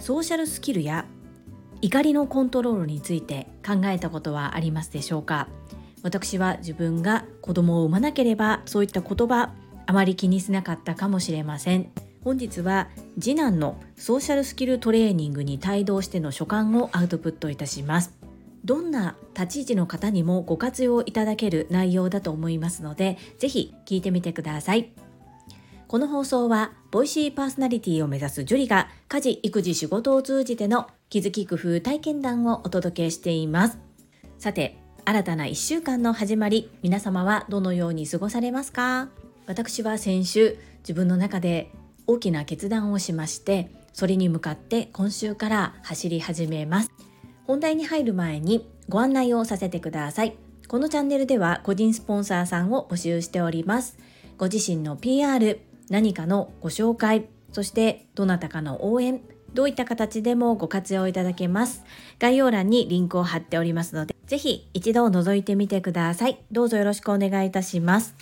ソーシャルスキルや怒りのコントロールについて考えたことはありますでしょうか？私は自分が子供を産まなければそういった言葉あまり気にしなかったかもしれません。本日は次男のソーシャルスキルトレーニングに帯同しての所感をアウトプットいたします。どんな立ち位置の方にもご活用いただける内容だと思いますのでぜひ聞いてみてください。この放送は、ボイシーパーソナリティを目指すジュリが、家事、育児、仕事を通じての気づき工夫体験談をお届けしています。さて、新たな1週間の始まり、皆様はどのように過ごされますか？私は先週、自分の中で大きな決断をしまして、それに向かって今週から走り始めます。本題に入る前にご案内をさせてください。このチャンネルでは個人スポンサーさんを募集しております。ご自身の PR、何かのご紹介、そしてどなたかの応援、どういった形でもご活用いただけます。概要欄にリンクを貼っておりますので、ぜひ一度覗いてみてください。どうぞよろしくお願いいたします。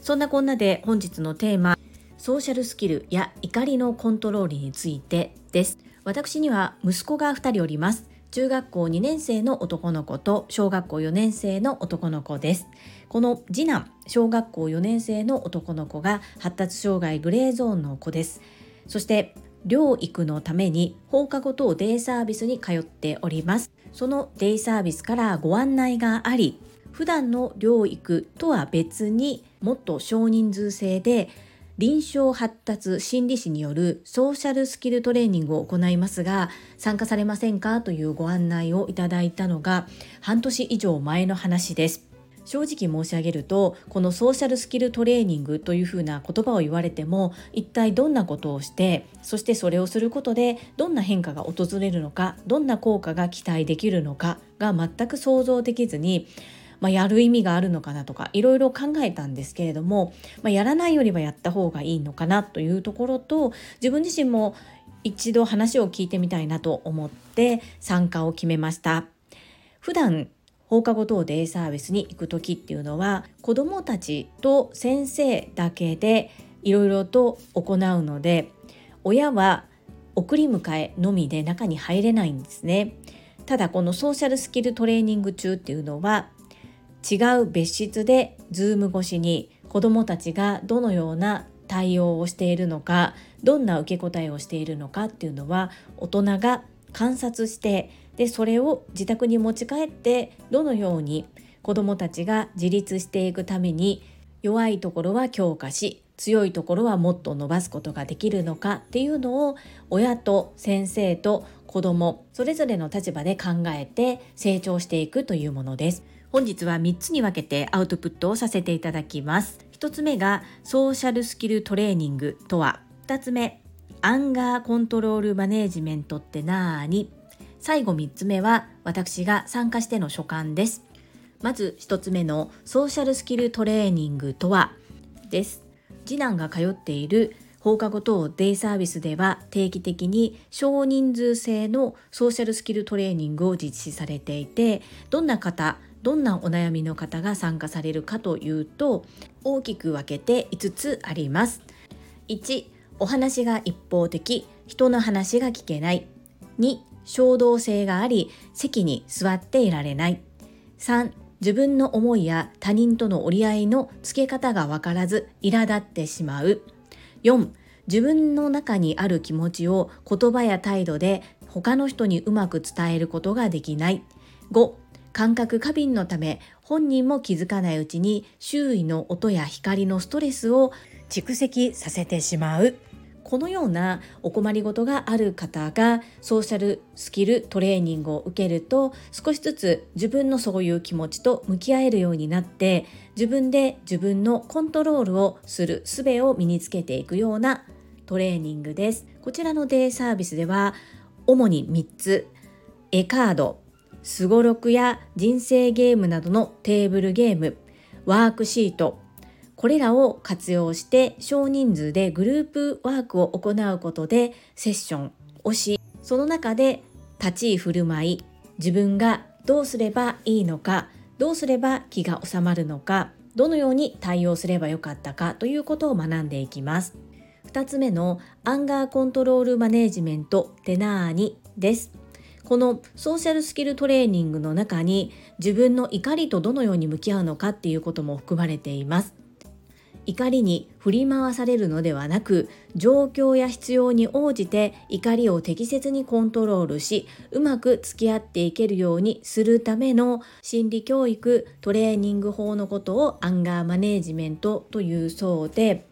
そんなこんなで本日のテーマ、ソーシャルスキルや怒りのコントロールについてです。私には息子が2人おります。中学校2年生の男の子と小学校4年生の男の子です。この次男、小学校4年生の男の子が発達障害グレーゾーンの子です。そして療育のために放課後等デイサービスに通っております。そのデイサービスからご案内があり、普段の療育とは別にもっと少人数制で臨床発達心理士によるソーシャルスキルトレーニングを行いますが参加されませんか？というご案内をいただいたのが半年以上前の話です正直申し上げるとこのソーシャルスキルトレーニングというふうな言葉を言われても一体どんなことをしてそしてそれをすることでどんな変化が訪れるのかどんな効果が期待できるのかが全く想像できずにまあ、やる意味があるのかなとかいろいろ考えたんですけれども、まあ、やらないよりはやった方がいいのかなというところと自分自身も一度話を聞いてみたいなと思って参加を決めました。普段放課後等デイサービスに行く時っていうのは子どもたちと先生だけでいろいろと行うので親は送り迎えのみで中に入れないんですね。ただこのソーシャルスキルトレーニング中っていうのは違う別室でズーム越しに子どもたちがどのような対応をしているのかどんな受け答えをしているのかっていうのは大人が観察してでそれを自宅に持ち帰ってどのように子どもたちが自立していくために弱いところは強化し強いところはもっと伸ばすことができるのかっていうのを親と先生と子どもそれぞれの立場で考えて成長していくというものです。本日は3つに分けてアウトプットをさせていただきます。1つ目がソーシャルスキルトレーニングとは、2つ目、アンガーコントロールマネージメントってなーに、最後3つ目は私が参加しての所感です。まず1つ目のソーシャルスキルトレーニングとはです。次男が通っている放課後等デイサービスでは定期的に少人数制のソーシャルスキルトレーニングを実施されていてどんな方どんなお悩みの方が参加されるかというと大きく分けて5つあります1お話が一方的人の話が聞けない2衝動性があり席に座っていられない。3自分の思いや他人との折り合いのつけ方が分からず苛立ってしまう。4自分の中にある気持ちを言葉や態度で他の人にうまく伝えることができない。5感覚過敏のため本人も気づかないうちに周囲の音や光のストレスを蓄積させてしまう。このようなお困りごとがある方がソーシャルスキルトレーニングを受けると少しずつ自分のそういう気持ちと向き合えるようになって自分で自分のコントロールをする術を身につけていくようなトレーニングです。こちらのデイサービスでは主に3つ絵カードすごろくや人生ゲームなどのテーブルゲーム、ワークシート、これらを活用して少人数でグループワークを行うことでセッションをし、その中で立ち居振る舞い、自分がどうすればいいのか、どうすれば気が収まるのか、どのように対応すればよかったかということを学んでいきます。2つ目のアンガーコントロールマネジメントテナーニですこのソーシャルスキルトレーニングの中に自分の怒りとどのように向き合うのかっていうことも含まれています怒りに振り回されるのではなく状況や必要に応じて怒りを適切にコントロールしうまく付き合っていけるようにするための心理教育トレーニング法のことをアンガーマネージメントというそうで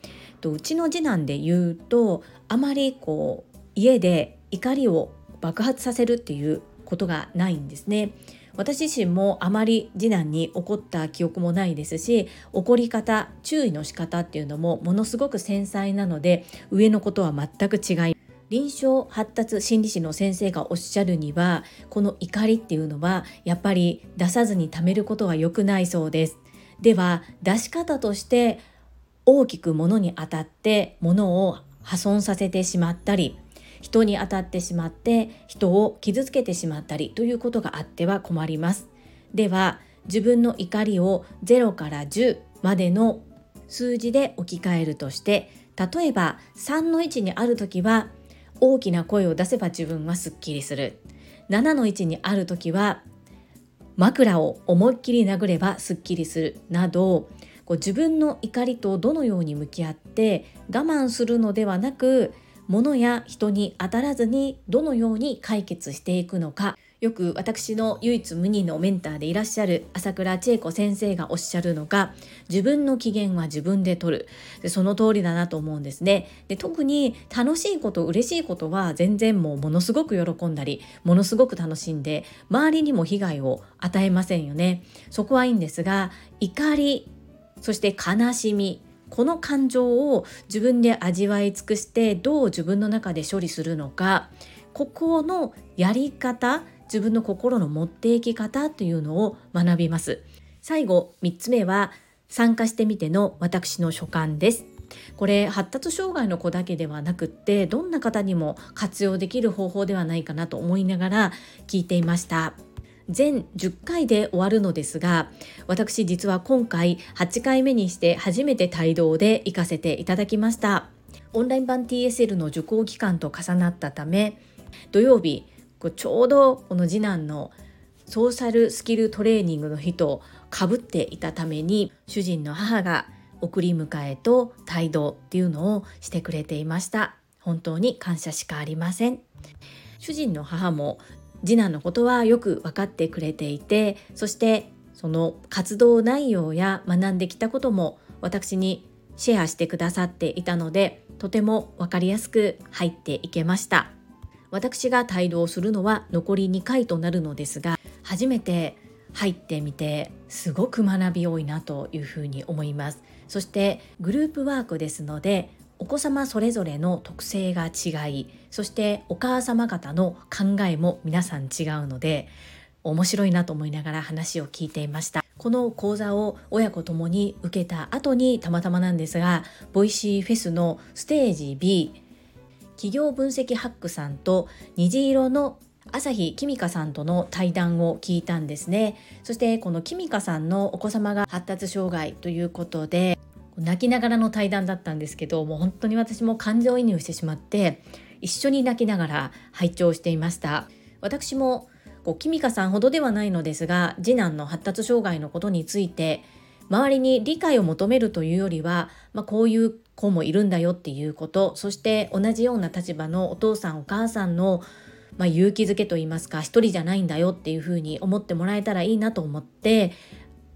うちの次男で言うとあまりこう家で怒りを爆発させるっていうことがないんですね。私自身もあまり次男に怒った記憶もないですし怒り方注意の仕方っていうのもものすごく繊細なので上のことは全く違い臨床発達心理士の先生がおっしゃるにはこの怒りっていうのはやっぱり出さずに貯めることは良くないそうです。では出し方として大きく物に当たって物を破損させてしまったり人に当たってしまって人を傷つけてしまったりということがあっては困ります。では自分の怒りを0から10までの数字で置き換えるとして例えば3の位置にある時は大きな声を出せば自分はすっきりする。7の位置にある時は枕を思いっきり殴ればすっきりする。などこう自分の怒りとどのように向き合って我慢するのではなく物や人に当たらずにどのように解決していくのか。よく私の唯一無二のメンターでいらっしゃる朝倉千恵子先生がおっしゃるのが自分の機嫌は自分で取る。でその通りだなと思うんですね。で特に楽しいこと嬉しいことは全然もうものすごく喜んだりものすごく楽しんで周りにも被害を与えませんよね。そこはいいんですが怒りそして悲しみこの感情を自分で味わい尽くしてどう自分の中で処理するのかここのやり方自分の心の持っていき方というのを学びます。最後3つ目は参加してみての私の所感です。これ発達障害の子だけではなくってどんな方にも活用できる方法ではないかなと思いながら聞いていました。全10回で終わるのですが私実は今回8回目にして初めて帯同で行かせていただきました。オンライン版 TSL の受講期間と重なったため土曜日ちょうどこの次男のソーシャルスキルトレーニングの日とかぶっていたために主人の母が送り迎えと帯同っていうのをしてくれていました。本当に感謝しかありません。主人の母も次男のことはよく分かってくれていてそしてその活動内容や学んできたことも私にシェアしてくださっていたのでとても分かりやすく入っていけました。私が帯同するのは残り2回となるのですが初めて入ってみてすごく学び多いなというふうに思います。そしてグループワークですのでお子様それぞれの特性が違いそしてお母様方の考えも皆さん違うので面白いなと思いながら話を聞いていました。この講座を親子ともに受けた後にたまたまなんですがボイシーフェスのステージ B 企業分析ハックさんと虹色の朝日きみかさんとの対談を聞いたんですね。そしてこのきみかさんのお子様が発達障害ということで泣きながらの対談だったんですけどもう本当に私も感情移入してしまって一緒に泣きながら拝聴していました。私もこうキミカさんほどではないのですが次男の発達障害のことについて周りに理解を求めるというよりは、まあ、こういう子もいるんだよっていうことそして同じような立場のお父さんお母さんのまあ、勇気づけと言いますか一人じゃないんだよっていうふうに思ってもらえたらいいなと思って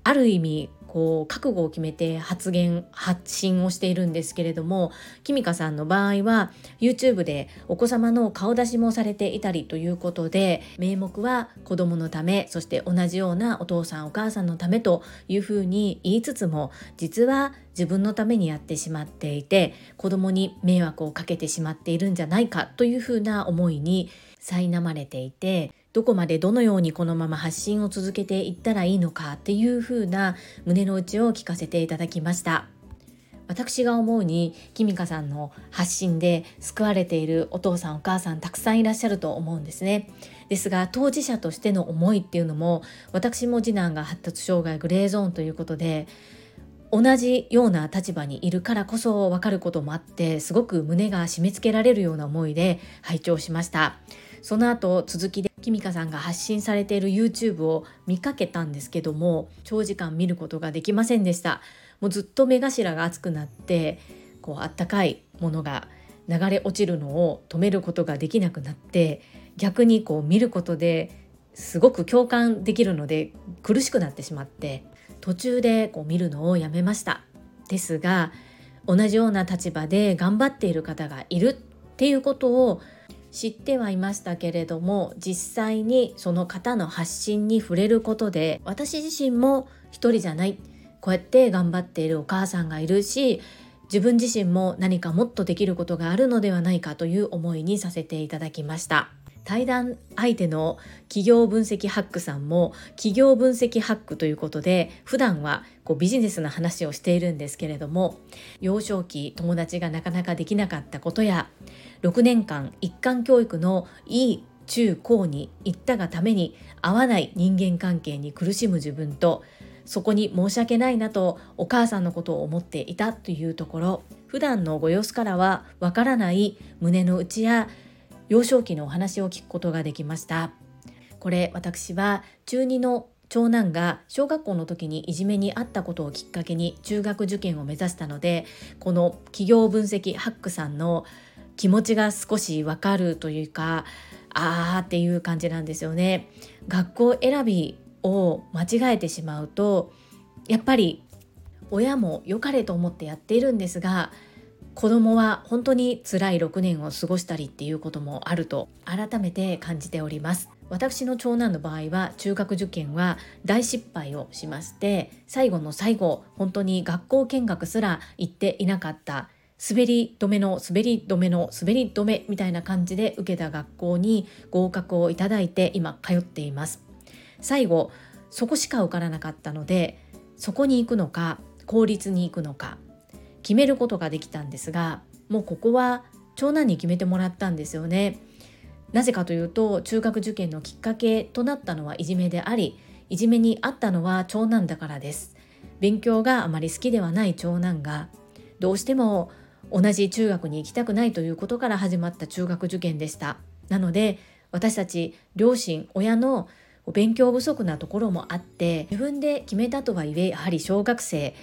ある意味こう覚悟を決めて発言発信をしているんですけれどもきみかさんの場合は YouTube でお子様の顔出しもされていたりということで名目は子供のためそして同じようなお父さんお母さんのためというふうに言いつつも実は自分のためにやってしまっていて子供に迷惑をかけてしまっているんじゃないかというふうな思いに苛まれていてどこまでどのようにこのまま発信を続けていったらいいのかっていう風な胸の内を聞かせていただきました。私が思うにきみかさんの発信で救われているお父さんお母さんたくさんいらっしゃると思うんですね。ですが当事者としての思いっていうのも私も次男が発達障害グレーゾーンということで同じような立場にいるからこそ分かることもあってすごく胸が締め付けられるような思いで拝聴しました。その後続きでキミカさんが発信されている YouTube を見かけたんですけども長時間見ることができませんでした。もうずっと目頭が熱くなってこうあったかいものが流れ落ちるのを止めることができなくなって逆にこう見ることですごく共感できるので苦しくなってしまって途中でこう見るのをやめました。ですが同じような立場で頑張っている方がいるっていうことを知ってはいましたけれども実際にその方の発信に触れることで私自身も一人じゃないこうやって頑張っているお母さんがいるし自分自身も何かもっとできることがあるのではないかという思いにさせていただきました。対談相手の企業分析ハックさんも企業分析ハックということで普段はこうビジネスの話をしているんですけれども幼少期友達がなかなかできなかったことや6年間一貫教育のいい中高に行ったがために合わない人間関係に苦しむ自分とそこに申し訳ないなとお母さんのことを思っていたというところ普段のご様子からはわからない胸の内や幼少期のお話を聞くことができました。これ私は中2の長男が小学校の時にいじめにあったことをきっかけに中学受験を目指したのでこの企業分析ハックさんの気持ちが少しわかるというかあーっていう感じなんですよね。学校選びを間違えてしまうとやっぱり親も良かれと思ってやっているんですが子供は本当に辛い6年を過ごしたりっていうこともあると改めて感じております。私の長男の場合は中学受験は大失敗をしまして最後の最後本当に学校見学すら行っていなかった滑り止めの滑り止めの滑り止めみたいな感じで受けた学校に合格をいただいて今通っています。最後そこしか受からなかったのでそこに行くのか公立に行くのか決めることができたんですがもうここは長男に決めてもらったんですよね。なぜかというと中学受験のきっかけとなったのはいじめでありいじめにあったのは長男だからです。勉強があまり好きではない長男がどうしても同じ中学に行きたくないということから始まった中学受験でした。なので私たち両親親の勉強不足なところもあって自分で決めたとはいえやはり小学生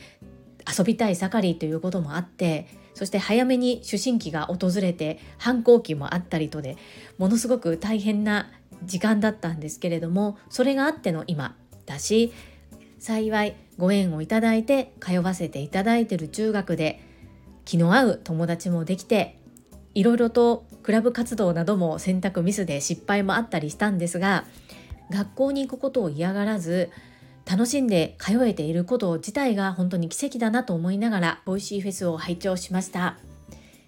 遊びたい盛りということもあってそして早めに思春期が訪れて反抗期もあったりとでものすごく大変な時間だったんですけれどもそれがあっての今だし幸いご縁をいただいて通わせていただいている中学で気の合う友達もできていろいろとクラブ活動なども選択ミスで失敗もあったりしたんですが学校に行くことを嫌がらず楽しんで通えていること自体が本当に奇跡だなと思いながらボイシーフェスを拝聴しました。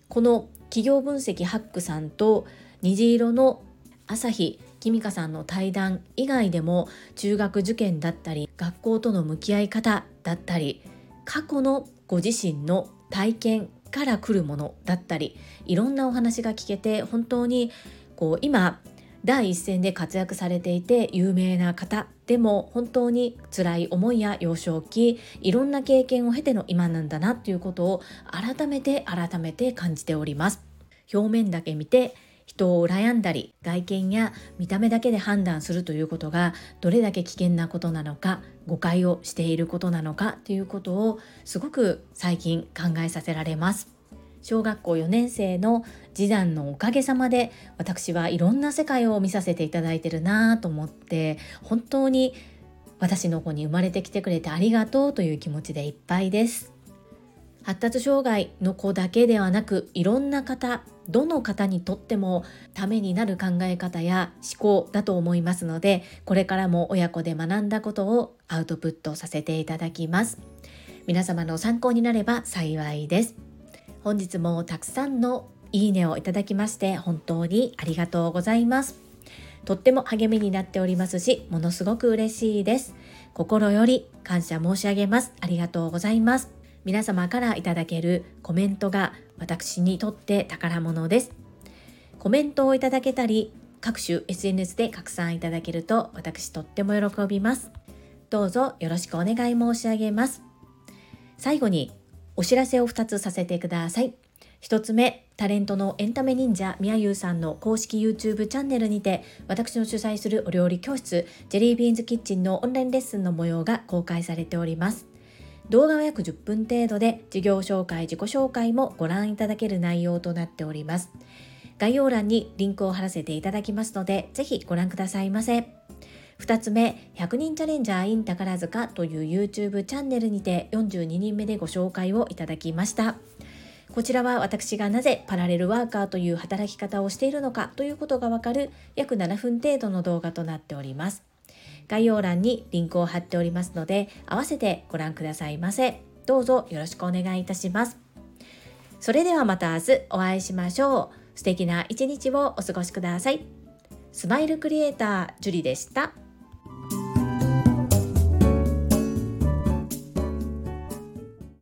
この企業分析ハックさんと虹色の朝日きみかさんの対談以外でも中学受験だったり学校との向き合い方だったり過去のご自身の体験から来るものだったりいろんなお話が聞けて本当にこう今第一線で活躍されていて有名な方でも本当に辛い思いや幼少期いろんな経験を経ての今なんだなということを改めて改めて感じております。表面だけ見て人を羨んだり外見や見た目だけで判断するということがどれだけ危険なことなのか誤解をしていることなのかということをすごく最近考えさせられます。小学校4年生の次男のおかげさまで私はいろんな世界を見させていただいてるなと思って本当に私の子に生まれてきてくれてありがとうという気持ちでいっぱいです。発達障害の子だけではなくいろんな方どの方にとってもためになる考え方や思考だと思いますのでこれからも親子で学んだことをアウトプットさせていただきます。皆様の参考になれば幸いです。本日もたくさんのいいねをいただきまして本当にありがとうございます。とっても励みになっておりますし、ものすごく嬉しいです。心より感謝申し上げます。ありがとうございます。皆様からいただけるコメントが私にとって宝物です。コメントをいただけたり、各種 SNS で拡散いただけると私とっても喜びます。どうぞよろしくお願い申し上げます。最後にお知らせを2つさせてください。1つ目、タレントのエンタメ忍者みやゆうさんの公式 YouTube チャンネルにて、私の主催するお料理教室、ジェリービーンズキッチンのオンラインレッスンの模様が公開されております。動画は約10分程度で、事業紹介、自己紹介もご覧いただける内容となっております。概要欄にリンクを貼らせていただきますので、ぜひご覧くださいませ。2つ目、100人チャレンジャー in 宝塚という YouTube チャンネルにて42人目でご紹介をいただきました。こちらは私がなぜパラレルワーカーという働き方をしているのかということがわかる約7分程度の動画となっております。概要欄にリンクを貼っておりますので、合わせてご覧くださいませ。どうぞよろしくお願いいたします。それではまた明日お会いしましょう。素敵な一日をお過ごしください。スマイルクリエイター、ジュリでした。